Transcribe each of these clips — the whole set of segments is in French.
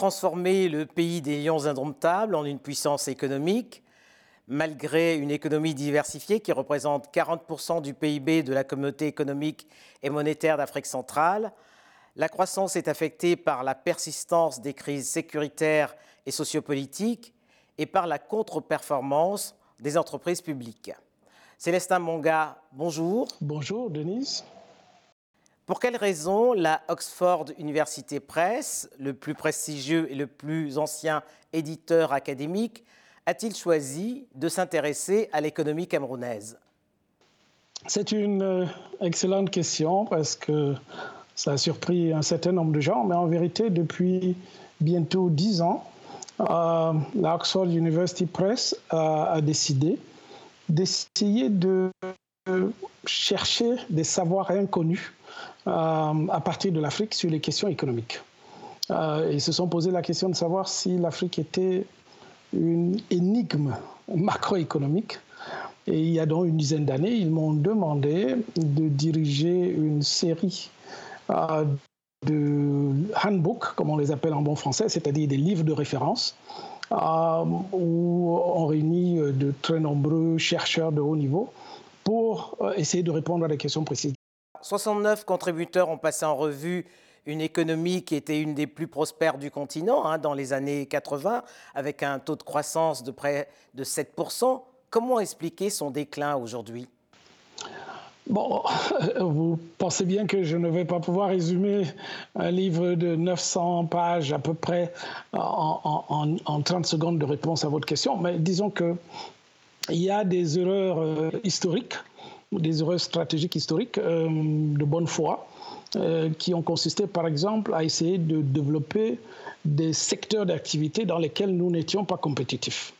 Comment transformer le pays des lions indomptables en une puissance économique malgré une économie diversifiée qui représente 40% du PIB de la communauté économique et monétaire d'Afrique centrale, la croissance est affectée par la persistance des crises sécuritaires et sociopolitiques et par la contre-performance des entreprises publiques. Célestin Monga, bonjour. Bonjour, Denise. Pour quelles raisons la Oxford University Press, le plus prestigieux et le plus ancien éditeur académique, a-t-il choisi de s'intéresser à l'économie camerounaise? C'est une euh, excellente question parce que ça a surpris un certain nombre de gens, mais en vérité, depuis bientôt dix ans, euh, la Oxford University Press a, décidé d'essayer de chercher des savoirs inconnus euh, à partir de l'Afrique sur les questions économiques. ils se sont posé la question de savoir si l'Afrique était une énigme macroéconomique. Et il y a donc une dizaine d'années, ils m'ont demandé de diriger une série euh, de handbooks, comme on les appelle en bon français, c'est-à-dire des livres de référence, euh, où on réunit de très nombreux chercheurs de haut niveau pour euh, essayer de répondre à des questions précises. 69 contributeurs ont passé en revue une économie qui était une des plus prospères du continent hein, dans les années 80, avec un taux de croissance de près de 7%. Comment expliquer son déclin aujourd'hui? Bon, vous pensez bien que je ne vais pas pouvoir résumer un livre de 900 pages à peu près en, 30 secondes de réponse à votre question, mais disons qu'il y a des erreurs euh, historiques, des erreurs stratégiques historiques euh, de bonne foi euh, qui ont consisté, par exemple, à essayer de développer des secteurs d'activité dans lesquels nous n'étions pas compétitifs.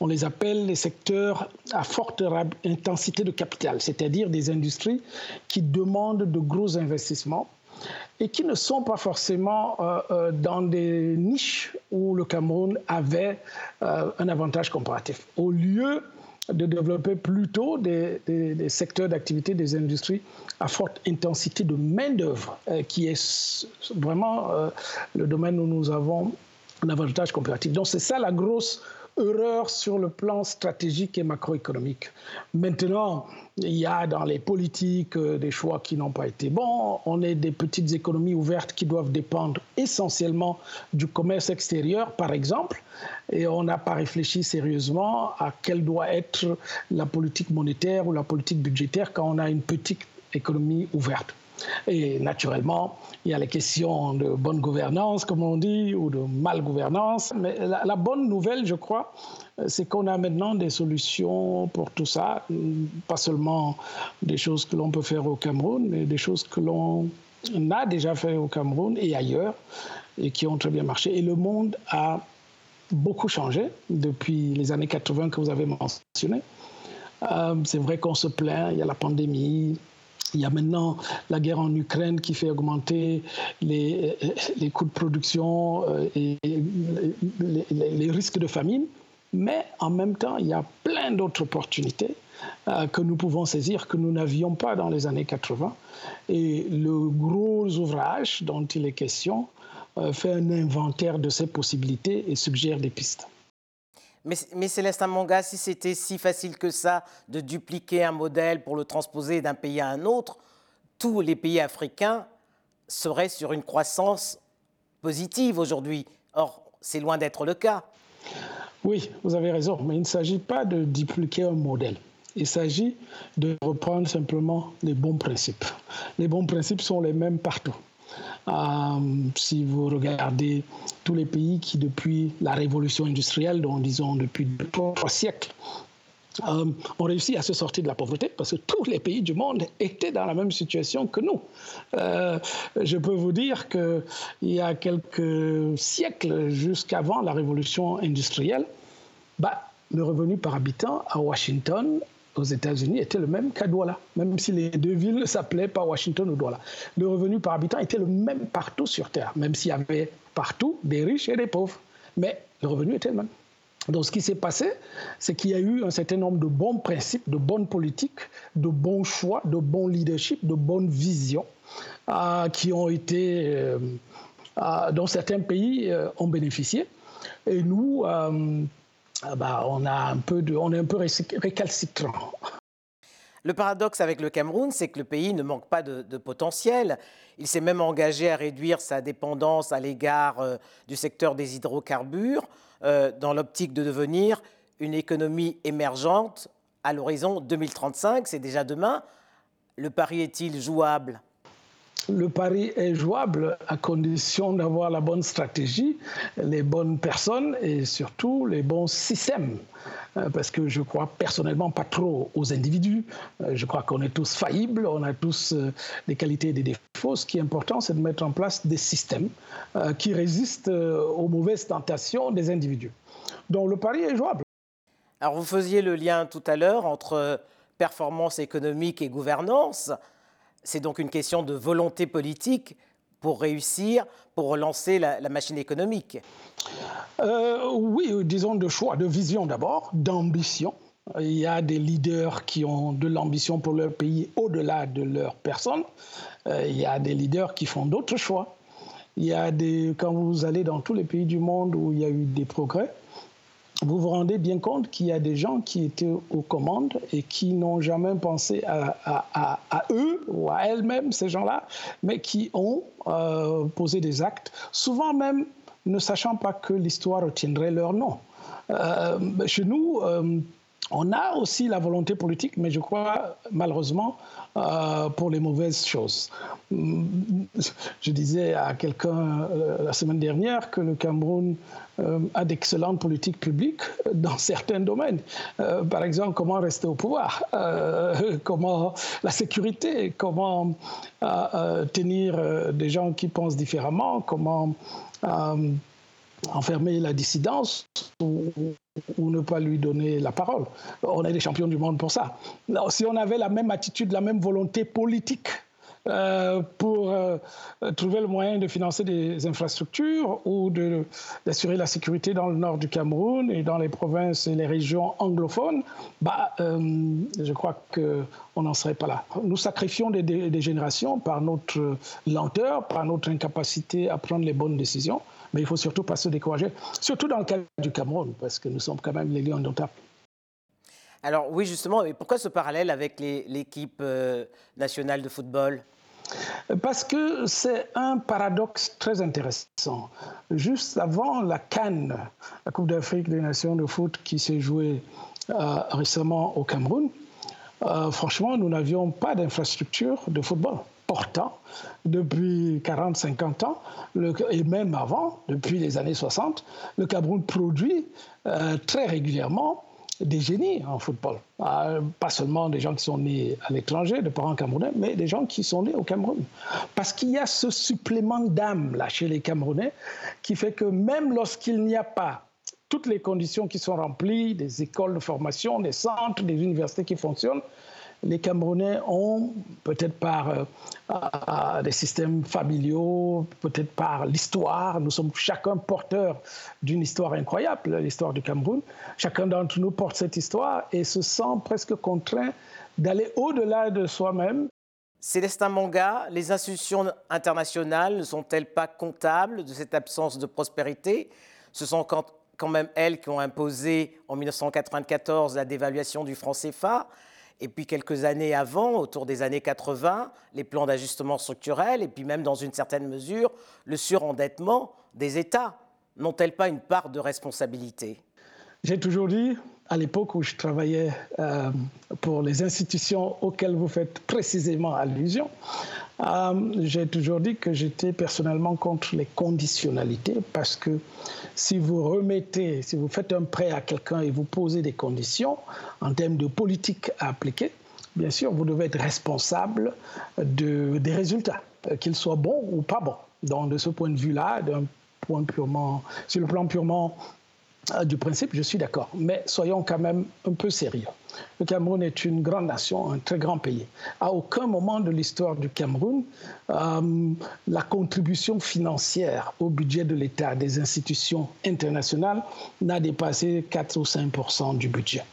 On les appelle les secteurs à forte intensité de capital, c'est-à-dire des industries qui demandent de gros investissements et qui ne sont pas forcément euh, dans des niches où le Cameroun avait un avantage comparatif. Au lieu de développer plutôt des, secteurs d'activité, des industries à forte intensité de main-d'œuvre, euh, qui est vraiment euh, le domaine où nous avons un avantage comparatif. Donc, c'est ça la grosse erreur sur le plan stratégique et macroéconomique. Maintenant, il y a dans les politiques euh, des choix qui n'ont pas été bons. On est des petites économies ouvertes qui doivent dépendre essentiellement du commerce extérieur, par exemple, et on n'a pas réfléchi sérieusement à quelle doit être la politique monétaire ou la politique budgétaire quand on a une petite économie ouverte. Et naturellement, il y a les questions de bonne gouvernance, comme on dit, ou de mal gouvernance. Mais la, bonne nouvelle, je crois, c'est qu'on a maintenant des solutions pour tout ça. Pas seulement des choses que l'on peut faire au Cameroun, mais des choses que l'on a déjà fait au Cameroun et ailleurs, et qui ont très bien marché. Et le monde a beaucoup changé depuis les années 80 que vous avez mentionné. Euh, c'est vrai qu'on se plaint, il y a la pandémie, il y a maintenant la guerre en Ukraine qui fait augmenter les, les coûts de production euh, et les, les, risques de famine. Mais en même temps, il y a plein d'autres opportunités euh, que nous pouvons saisir que nous n'avions pas dans les années 80. Et le gros ouvrage dont il est question euh, fait un inventaire de ces possibilités et suggère des pistes. Mais, mais Célestin Manga, si c'était si facile que ça de dupliquer un modèle pour le transposer d'un pays à un autre, tous les pays africains seraient sur une croissance positive aujourd'hui. Or, c'est loin d'être le cas. Oui, vous avez raison, mais il ne s'agit pas de dupliquer un modèle. Il s'agit de reprendre simplement les bons principes. Les bons principes sont les mêmes partout. Euh, si vous regardez tous les pays qui, depuis la révolution industrielle, donc disons depuis trois siècles, euh, ont réussi à se sortir de la pauvreté parce que tous les pays du monde étaient dans la même situation que nous. Euh, je peux vous dire qu'il y a quelques siècles, jusqu'avant la révolution industrielle, bah, le revenu par habitant à Washington aux États-Unis était le même qu'à Douala, même si les deux villes s'appelaient pas Washington ou Douala. Le revenu par habitant était le même partout sur Terre, même s'il y avait partout des riches et des pauvres. Mais le revenu était le même. Donc ce qui s'est passé, c'est qu'il y a eu un certain nombre de bons principes, de bonnes politiques, de bons choix, de bons leadership, de bonnes visions euh, qui ont été euh, dont certains pays ont bénéficié. Et nous, bah, on, a un peu de, on est un peu récalcitrant. Le paradoxe avec le Cameroun, c'est que le pays ne manque pas de, potentiel. Il s'est même engagé à réduire sa dépendance à l'égard euh, du secteur des hydrocarbures euh, dans l'optique de devenir une économie émergente à l'horizon 2035. C'est déjà demain. Le pari est-il jouable? Le pari est jouable à condition d'avoir la bonne stratégie, les bonnes personnes et surtout les bons systèmes. Euh, parce que je crois personnellement pas trop aux individus. Euh, je crois qu'on est tous faillibles, on a tous euh, des qualités et des défauts. Ce qui est important, c'est de mettre en place des systèmes qui résistent aux mauvaises tentations des individus. Donc le pari est jouable. Alors vous faisiez le lien tout à l'heure entre performance économique et gouvernance. C'est donc une question de volonté politique pour réussir, pour relancer la, machine économique euh, Oui, disons de choix, de vision d'abord, d'ambition. Il y a des leaders qui ont de l'ambition pour leur pays au-delà de leur personne. Euh, il y a des leaders qui font d'autres choix. Il y a des, quand vous allez dans tous les pays du monde où il y a eu des progrès, vous vous rendez bien compte qu'il y a des gens qui étaient aux commandes et qui n'ont jamais pensé à, eux ou à elles-mêmes, ces gens-là, mais qui ont euh, posé des actes, souvent même ne sachant pas que l'histoire retiendrait leur nom. Euh, chez nous, euh, on a aussi la volonté politique, mais je crois malheureusement euh, pour les mauvaises choses. Je disais à quelqu'un euh, la semaine dernière que le Cameroun euh, a d'excellentes politiques publiques dans certains domaines. par exemple, comment rester au pouvoir, comment la sécurité, comment tenir des gens qui pensent différemment, comment enfermer la dissidence ne pas lui donner la parole. On est les champions du monde pour ça. si on avait la même attitude, la même volonté politique euh, pour euh, trouver le moyen de financer des infrastructures ou d'assurer la sécurité dans le nord du Cameroun et dans les provinces et les régions anglophones, bah, euh, je crois qu'on n'en serait pas là. Nous sacrifions des, des, générations par notre lenteur, par notre incapacité à prendre les bonnes décisions. Mais il ne faut surtout pas se décourager, surtout dans le cas du Cameroun, parce que nous sommes quand même les lions d'Ontario. Alors oui, justement, mais pourquoi ce parallèle avec l'équipe euh, nationale de football? Parce que c'est un paradoxe très intéressant. Juste avant la Cannes, la Coupe d'Afrique des Nations de foot qui s'est jouée euh, récemment au Cameroun, euh, franchement, nous n'avions pas d'infrastructure de football. Pourtant, depuis 40-50 ans, et même avant, depuis les années 60, le Cameroun produit euh, très régulièrement des génies en football. Euh, pas seulement des gens qui sont nés à l'étranger, de parents camerounais, mais des gens qui sont nés au Cameroun. Parce qu'il y a ce supplément d'âme là chez les Camerounais qui fait que même lorsqu'il n'y a pas toutes les conditions qui sont remplies, des écoles de formation, des centres, des universités qui fonctionnent, les Camerounais ont, peut-être par euh, des systèmes familiaux, peut-être par l'histoire, nous sommes chacun porteurs d'une histoire incroyable, l'histoire du Cameroun. Chacun d'entre nous porte cette histoire et se sent presque contraint d'aller au-delà de soi-même. Célestin Manga, les institutions internationales ne sont-elles pas comptables de cette absence de prospérité? Ce sont quand même elles qui ont imposé en 1994 la dévaluation du franc CFA. Et puis quelques années avant, autour des années 80, les plans d'ajustement structurel et puis même dans une certaine mesure le surendettement des États n'ont-elles pas une part de responsabilité? J'ai toujours dit, à l'époque où je travaillais euh, pour les institutions auxquelles vous faites précisément allusion, euh, j'ai toujours dit que j'étais personnellement contre les conditionnalités parce que si vous remettez, si vous faites un prêt à quelqu'un et vous posez des conditions en termes de politique à appliquer, bien sûr, vous devez être responsable de, des résultats, euh, qu'ils soient bons ou pas bons. Donc, de ce point de vue-là, d'un point purement, sur le plan purement du principe, je suis d'accord. Mais soyons quand même un peu sérieux. Le Cameroun est une grande nation, un très grand pays. À aucun moment de l'histoire du Cameroun, euh, la contribution financière au budget de l'État des institutions internationales n'a dépassé 4 ou 5% du budget.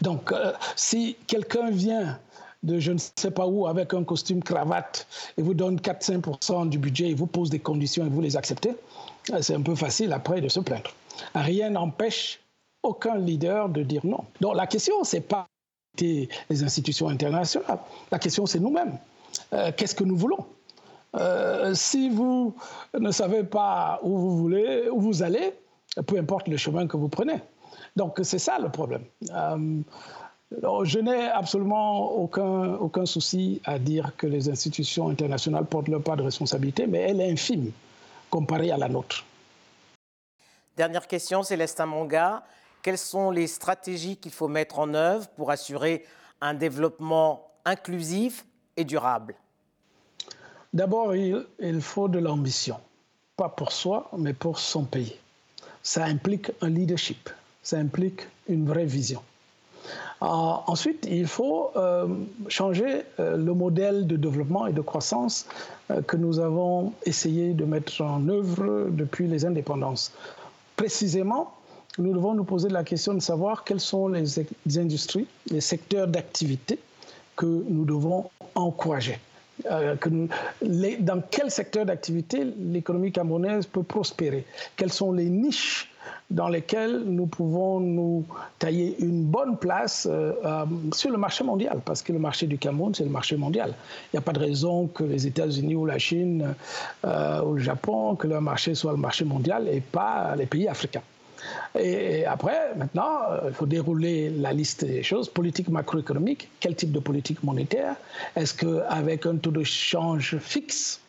Donc, euh, si quelqu'un vient de je ne sais pas où avec un costume cravate et vous donne 4-5% du budget et vous pose des conditions et vous les acceptez, c'est un peu facile après de se plaindre. Rien n'empêche aucun leader de dire non. Donc la question, ce n'est pas les institutions internationales, la question, c'est nous-mêmes. Euh, qu'est-ce que nous voulons? Euh, Si vous ne savez pas où vous voulez, où vous allez, peu importe le chemin que vous prenez. Donc c'est ça le problème. Euh, je n'ai absolument aucun, aucun souci à dire que les institutions internationales portent leur part de responsabilité, mais elle est infime comparée à la nôtre. Dernière question, Célestin Monga. Quelles sont les stratégies qu'il faut mettre en œuvre pour assurer un développement inclusif et durable? D'abord, il, il faut de l'ambition, pas pour soi, mais pour son pays. Ça implique un leadership, ça implique une vraie vision. Euh, ensuite, il faut euh, changer euh, le modèle de développement et de croissance que nous avons essayé de mettre en œuvre depuis les indépendances. Précisément, nous devons nous poser la question de savoir quelles sont les, industries, les secteurs d'activité que nous devons encourager. Que dans quel secteur d'activité l'économie camerounaise peut prospérer? Quelles sont les niches dans lesquels nous pouvons nous tailler une bonne place euh, euh, sur le marché mondial, parce que le marché du Cameroun, c'est le marché mondial. Il n'y a pas de raison que les États-Unis ou la Chine euh, ou le Japon, que leur marché soit le marché mondial et pas les pays africains. Et après, maintenant, il faut dérouler la liste des choses. Politique macroéconomique, quel type de politique monétaire? Est-ce qu'avec un taux de change fixe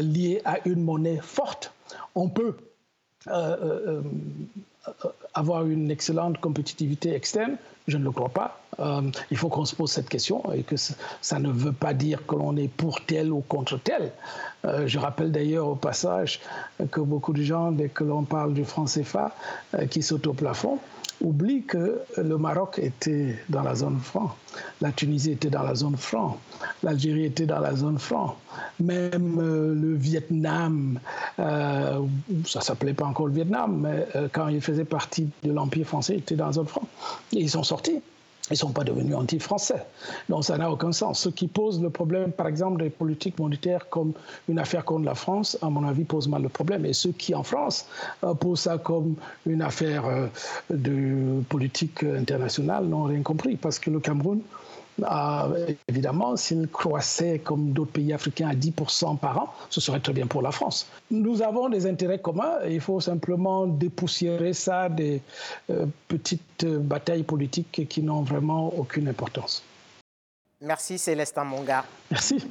lié à une monnaie forte, on peut euh, euh, euh, avoir une excellente compétitivité externe Je ne le crois pas. il faut qu'on se pose cette question et que ça ne veut pas dire que l'on est pour tel ou contre tel. je rappelle d'ailleurs au passage que beaucoup de gens, dès que l'on parle du franc CFA qui saute au plafond, oublie que le Maroc était dans la zone franc, la Tunisie était dans la zone franc, l'Algérie était dans la zone franc, même euh, le Vietnam, euh, ça s'appelait pas encore le Vietnam, mais euh, quand il faisait partie de l'Empire français, il était dans la zone franc. Et ils sont sortis. Ils ne sont pas devenus anti-français. Donc ça n'a aucun sens. Ce qui pose le problème, par exemple, des politiques monétaires comme une affaire contre la France, à mon avis, pose mal le problème. Et ceux qui, en France, euh, posent ça comme une affaire euh, de politique internationale n'ont rien compris. Parce que le Cameroun, ah, évidemment, s'il croissait comme d'autres pays africains à 10% par an, ce serait très bien pour la France. Nous avons des intérêts communs et il faut simplement dépoussiérer ça des euh, petites batailles politiques qui n'ont vraiment aucune importance. Merci Célestin Monga. Merci.